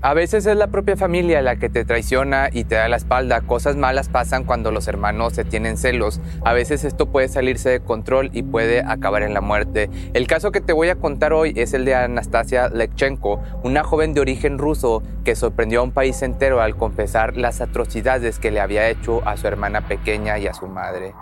A veces es la propia familia la que te traiciona y te da la espalda. Cosas malas pasan cuando los hermanos se tienen celos. A veces esto puede salirse de control y puede acabar en la muerte. El caso que te voy a contar hoy es el de Anastasia Lekchenko, una joven de origen ruso que sorprendió a un país entero al confesar las atrocidades que le había hecho a su hermana pequeña y a su madre.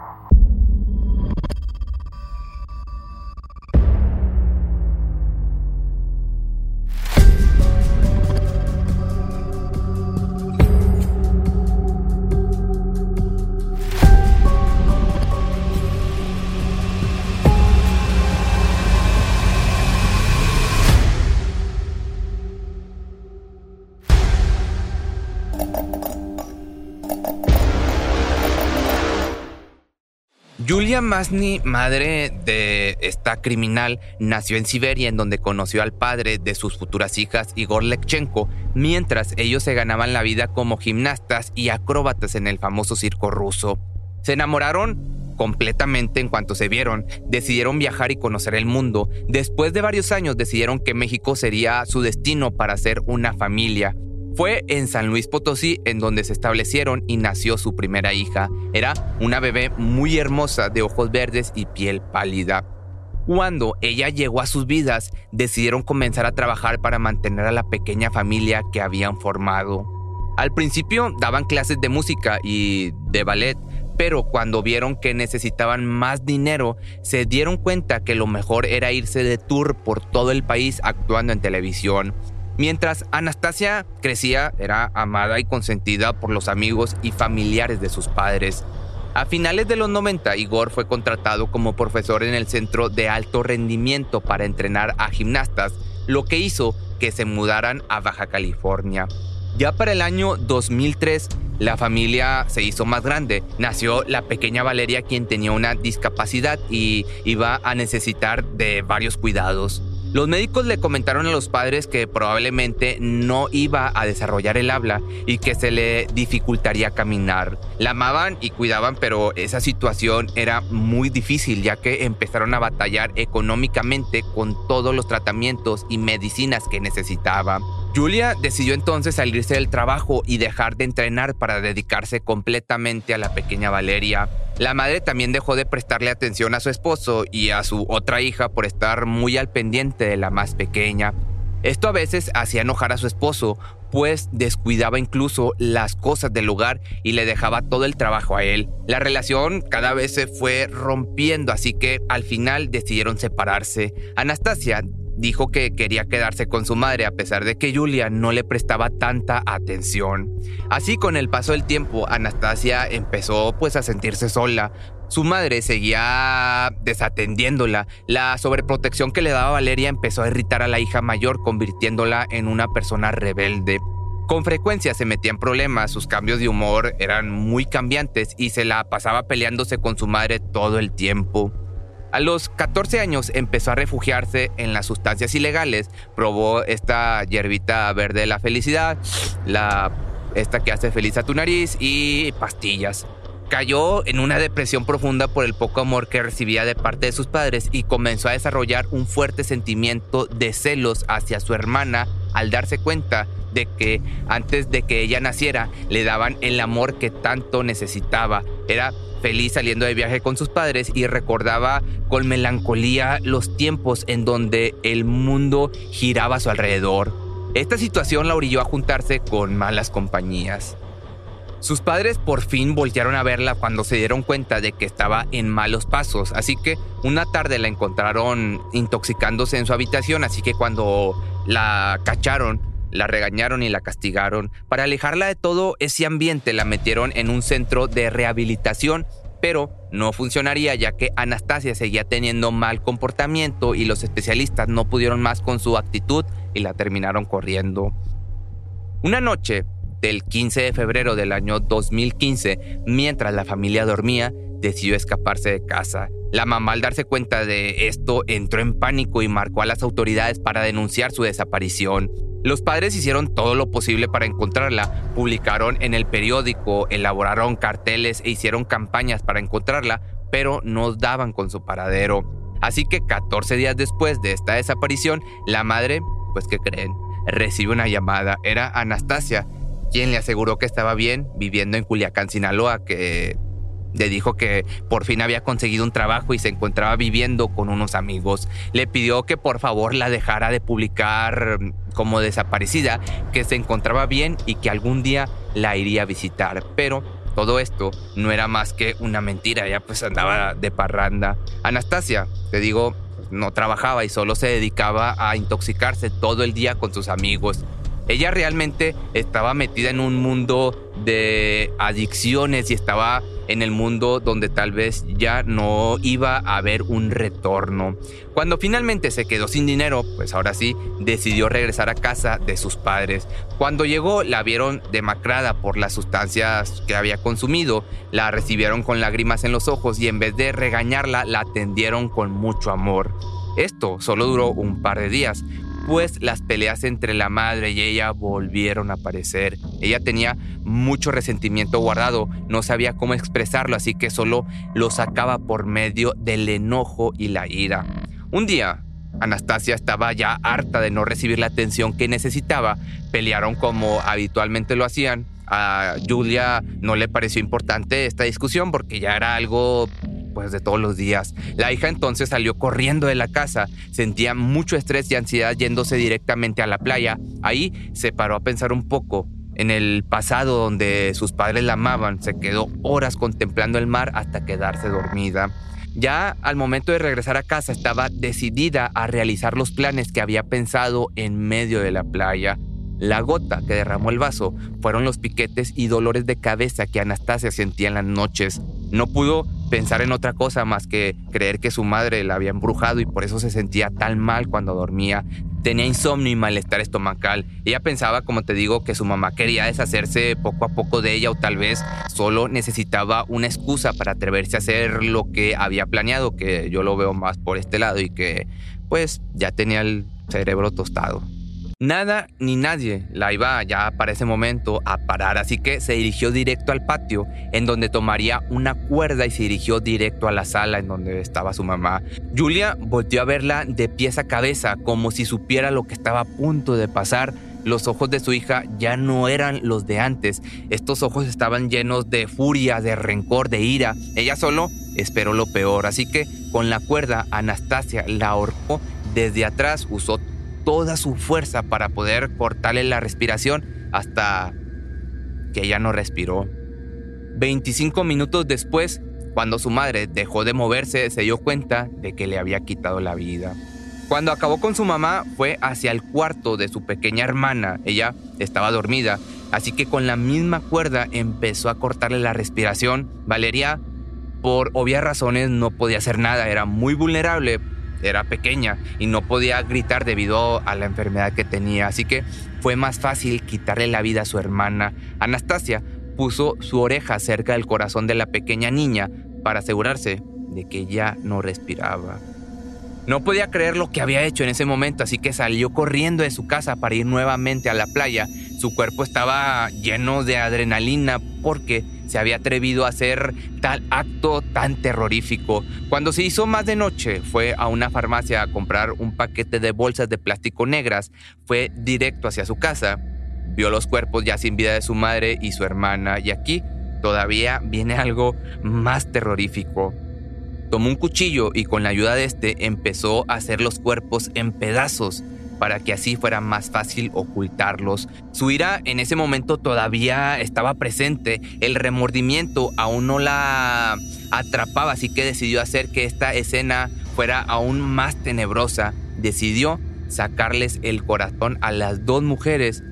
Julia Masny, madre de esta criminal, nació en Siberia en donde conoció al padre de sus futuras hijas, Igor Lekchenko, mientras ellos se ganaban la vida como gimnastas y acróbatas en el famoso circo ruso. Se enamoraron completamente en cuanto se vieron, decidieron viajar y conocer el mundo. Después de varios años decidieron que México sería su destino para ser una familia. Fue en San Luis Potosí en donde se establecieron y nació su primera hija. Era una bebé muy hermosa de ojos verdes y piel pálida. Cuando ella llegó a sus vidas, decidieron comenzar a trabajar para mantener a la pequeña familia que habían formado. Al principio daban clases de música y de ballet, pero cuando vieron que necesitaban más dinero, se dieron cuenta que lo mejor era irse de tour por todo el país actuando en televisión. Mientras Anastasia crecía, era amada y consentida por los amigos y familiares de sus padres. A finales de los 90, Igor fue contratado como profesor en el Centro de Alto Rendimiento para entrenar a gimnastas, lo que hizo que se mudaran a Baja California. Ya para el año 2003, la familia se hizo más grande. Nació la pequeña Valeria, quien tenía una discapacidad y iba a necesitar de varios cuidados. Los médicos le comentaron a los padres que probablemente no iba a desarrollar el habla y que se le dificultaría caminar. La amaban y cuidaban, pero esa situación era muy difícil ya que empezaron a batallar económicamente con todos los tratamientos y medicinas que necesitaba. Julia decidió entonces salirse del trabajo y dejar de entrenar para dedicarse completamente a la pequeña Valeria. La madre también dejó de prestarle atención a su esposo y a su otra hija por estar muy al pendiente de la más pequeña. Esto a veces hacía enojar a su esposo, pues descuidaba incluso las cosas del hogar y le dejaba todo el trabajo a él. La relación cada vez se fue rompiendo, así que al final decidieron separarse. Anastasia dijo que quería quedarse con su madre a pesar de que Julia no le prestaba tanta atención. Así con el paso del tiempo, Anastasia empezó pues a sentirse sola. Su madre seguía desatendiéndola. La sobreprotección que le daba Valeria empezó a irritar a la hija mayor, convirtiéndola en una persona rebelde. Con frecuencia se metía en problemas, sus cambios de humor eran muy cambiantes y se la pasaba peleándose con su madre todo el tiempo. A los 14 años empezó a refugiarse en las sustancias ilegales. Probó esta hierbita verde de la felicidad, la, esta que hace feliz a tu nariz y pastillas. Cayó en una depresión profunda por el poco amor que recibía de parte de sus padres y comenzó a desarrollar un fuerte sentimiento de celos hacia su hermana al darse cuenta de que antes de que ella naciera le daban el amor que tanto necesitaba. Era feliz saliendo de viaje con sus padres y recordaba con melancolía los tiempos en donde el mundo giraba a su alrededor. Esta situación la orilló a juntarse con malas compañías. Sus padres por fin voltearon a verla cuando se dieron cuenta de que estaba en malos pasos, así que una tarde la encontraron intoxicándose en su habitación, así que cuando la cacharon la regañaron y la castigaron. Para alejarla de todo ese ambiente la metieron en un centro de rehabilitación, pero no funcionaría ya que Anastasia seguía teniendo mal comportamiento y los especialistas no pudieron más con su actitud y la terminaron corriendo. Una noche del 15 de febrero del año 2015, mientras la familia dormía, decidió escaparse de casa La mamá al darse cuenta de esto entró en pánico y marcó a las autoridades para denunciar su desaparición. Los padres hicieron todo lo posible para encontrarla, publicaron en el periódico, elaboraron carteles e hicieron campañas para encontrarla, pero no daban con su paradero. Así que 14 días después de esta desaparición, la madre, pues ¿qué creen? Recibe una llamada. Era Anastasia, quien le aseguró que estaba bien viviendo en Culiacán, Sinaloa, que le dijo que por fin había conseguido un trabajo y se encontraba viviendo con unos amigos. Le pidió que por favor la dejara de publicar como desaparecida, que se encontraba bien y que algún día la iría a visitar. Pero todo esto no era más que una mentira, ella pues andaba de parranda. Anastasia, te digo, no trabajaba y solo se dedicaba a intoxicarse todo el día con sus amigos. Ella realmente estaba metida en un mundo de adicciones y estaba en el mundo donde tal vez ya no iba a haber un retorno. Cuando finalmente se quedó sin dinero, pues ahora sí, decidió regresar a casa de sus padres. Cuando llegó la vieron demacrada por las sustancias que había consumido, la recibieron con lágrimas en los ojos y en vez de regañarla la atendieron con mucho amor. Esto solo duró un par de días, pues las peleas entre la madre y ella volvieron a aparecer. Ella tenía mucho resentimiento guardado, no sabía cómo expresarlo, así que solo lo sacaba por medio del enojo y la ira. Un día, Anastasia estaba ya harta de no recibir la atención que necesitaba, pelearon como habitualmente lo hacían. A Julia no le pareció importante esta discusión porque ya era algo pues de todos los días. La hija entonces salió corriendo de la casa, sentía mucho estrés y ansiedad yéndose directamente a la playa. Ahí se paró a pensar un poco en el pasado donde sus padres la amaban, se quedó horas contemplando el mar hasta quedarse dormida. Ya al momento de regresar a casa estaba decidida a realizar los planes que había pensado en medio de la playa. La gota que derramó el vaso fueron los piquetes y dolores de cabeza que Anastasia sentía en las noches. No pudo pensar en otra cosa más que creer que su madre la había embrujado y por eso se sentía tan mal cuando dormía. Tenía insomnio y malestar estomacal. Ella pensaba, como te digo, que su mamá quería deshacerse poco a poco de ella o tal vez solo necesitaba una excusa para atreverse a hacer lo que había planeado, que yo lo veo más por este lado y que pues ya tenía el cerebro tostado. Nada ni nadie la iba ya para ese momento a parar, así que se dirigió directo al patio, en donde tomaría una cuerda y se dirigió directo a la sala en donde estaba su mamá. Julia volvió a verla de pies a cabeza, como si supiera lo que estaba a punto de pasar. Los ojos de su hija ya no eran los de antes. Estos ojos estaban llenos de furia, de rencor, de ira. Ella solo esperó lo peor, así que con la cuerda Anastasia la ahorcó desde atrás, usó toda su fuerza para poder cortarle la respiración hasta que ella no respiró. 25 minutos después, cuando su madre dejó de moverse, se dio cuenta de que le había quitado la vida. Cuando acabó con su mamá, fue hacia el cuarto de su pequeña hermana. Ella estaba dormida, así que con la misma cuerda empezó a cortarle la respiración. Valeria, por obvias razones, no podía hacer nada, era muy vulnerable, era pequeña y no podía gritar debido a la enfermedad que tenía, así que fue más fácil quitarle la vida a su hermana. Anastasia puso su oreja cerca del corazón de la pequeña niña para asegurarse de que ya no respiraba. No podía creer lo que había hecho en ese momento, así que salió corriendo de su casa para ir nuevamente a la playa. Su cuerpo estaba lleno de adrenalina porque se había atrevido a hacer tal acto tan terrorífico. Cuando se hizo más de noche, fue a una farmacia a comprar un paquete de bolsas de plástico negras, fue directo hacia su casa, vio los cuerpos ya sin vida de su madre y su hermana, y aquí todavía viene algo más terrorífico. Tomó un cuchillo y con la ayuda de este empezó a hacer los cuerpos en pedazos para que así fuera más fácil ocultarlos. Su ira en ese momento todavía estaba presente, el remordimiento aún no la atrapaba, así que decidió hacer que esta escena fuera aún más tenebrosa. Decidió sacarles el corazón a las dos mujeres,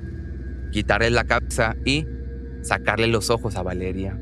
quitarles la cabeza y sacarle los ojos a Valeria.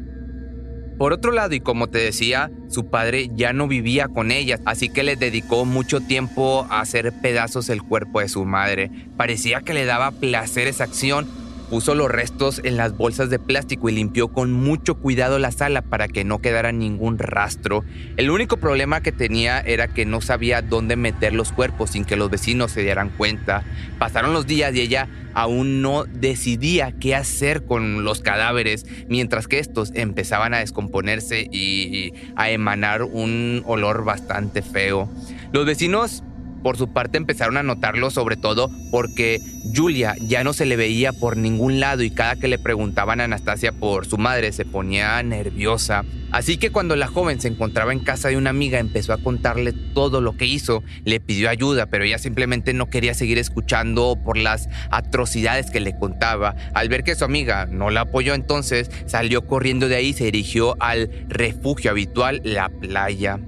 Por otro lado, y como te decía, su padre ya no vivía con ella, así que le dedicó mucho tiempo a hacer pedazos el cuerpo de su madre. Parecía que le daba placer esa acción, Puso los restos en las bolsas de plástico y limpió con mucho cuidado la sala para que no quedara ningún rastro. El único problema que tenía era que no sabía dónde meter los cuerpos sin que los vecinos se dieran cuenta. Pasaron los días y ella aún no decidía qué hacer con los cadáveres, mientras que estos empezaban a descomponerse y a emanar un olor bastante feo. Los vecinos por su parte empezaron a notarlo sobre todo porque Julia ya no se le veía por ningún lado y cada que le preguntaban a Anastasia por su madre se ponía nerviosa. Así que cuando la joven se encontraba en casa de una amiga empezó a contarle todo lo que hizo, le pidió ayuda, pero ella simplemente no quería seguir escuchando por las atrocidades que le contaba. Al ver que su amiga no la apoyó entonces, salió corriendo de ahí y se dirigió al refugio habitual, la playa.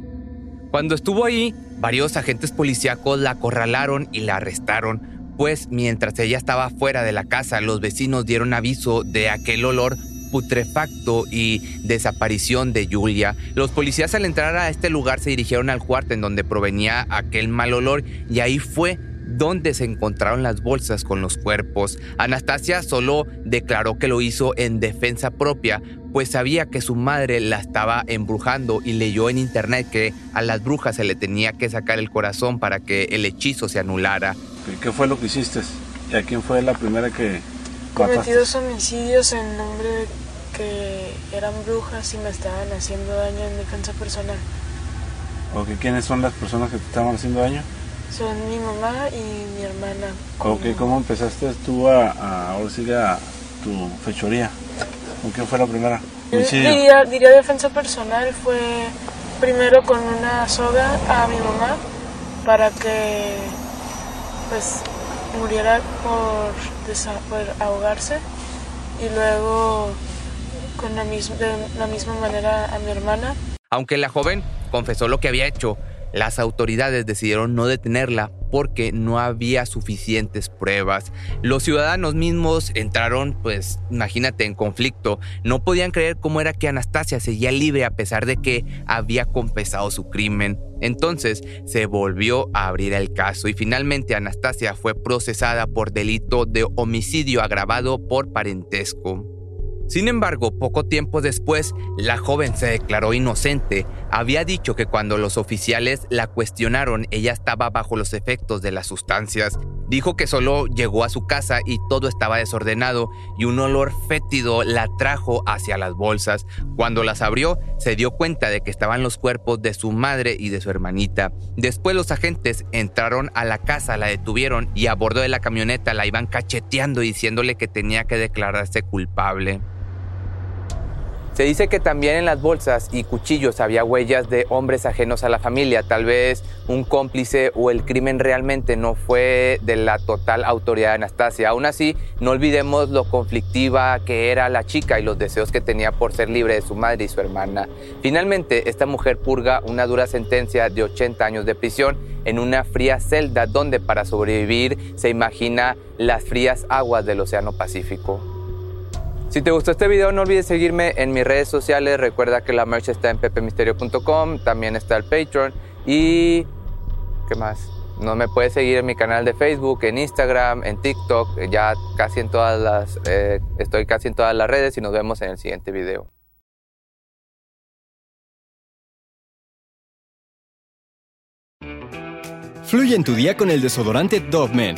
Cuando estuvo ahí, varios agentes policíacos la acorralaron y la arrestaron, pues mientras ella estaba fuera de la casa, los vecinos dieron aviso de aquel olor putrefacto y desaparición de Julia. Los policías al entrar a este lugar se dirigieron al cuarto en donde provenía aquel mal olor y ahí fue donde se encontraron las bolsas con los cuerpos. Anastasia solo declaró que lo hizo en defensa propia, pues sabía que su madre la estaba embrujando y leyó en internet que a las brujas se le tenía que sacar el corazón para que el hechizo se anulara. ¿Qué fue lo que hiciste? ¿Y a quién fue la primera que Cometí dos homicidios en nombre de que eran brujas y me estaban haciendo daño en defensa personal. Okay, ¿Quiénes son las personas que te estaban haciendo daño? Son mi mamá y mi hermana. Ok, ¿cómo empezaste tú a, a, ahora a tu fechoría? ¿Con quién fue la primera? Diría, diría, defensa personal, fue primero con una soga a mi mamá para que pues muriera por, por ahogarse y luego con la misma, de la misma manera a mi hermana. Aunque la joven confesó lo que había hecho, las autoridades decidieron no detenerla porque no había suficientes pruebas. Los ciudadanos mismos entraron, pues imagínate, en conflicto. No podían creer cómo era que Anastasia seguía libre a pesar de que había confesado su crimen. Entonces se volvió a abrir el caso y finalmente Anastasia fue procesada por delito de homicidio agravado por parentesco. Sin embargo, poco tiempo después, la joven se declaró inocente. Había dicho que cuando los oficiales la cuestionaron, ella estaba bajo los efectos de las sustancias. Dijo que solo llegó a su casa y todo estaba desordenado y un olor fétido la trajo hacia las bolsas. Cuando las abrió, se dio cuenta de que estaban los cuerpos de su madre y de su hermanita. Después los agentes entraron a la casa, la detuvieron y a bordo de la camioneta la iban cacheteando diciéndole que tenía que declararse culpable. Se dice que también en las bolsas y cuchillos había huellas de hombres ajenos a la familia, tal vez un cómplice o el crimen realmente no fue de la total autoridad de Anastasia. Aún así, no olvidemos lo conflictiva que era la chica y los deseos que tenía por ser libre de su madre y su hermana. Finalmente, esta mujer purga una dura sentencia de 80 años de prisión en una fría celda donde para sobrevivir se imagina las frías aguas del Océano Pacífico. Si te gustó este video, no olvides seguirme en mis redes sociales. Recuerda que la merch está en pepemisterio.com, también está el Patreon y... ¿Qué más? No me puedes seguir en mi canal de Facebook, en Instagram, en TikTok, ya casi en todas las... Eh, estoy casi en todas las redes y nos vemos en el siguiente video. Fluye en tu día con el desodorante Dove Men,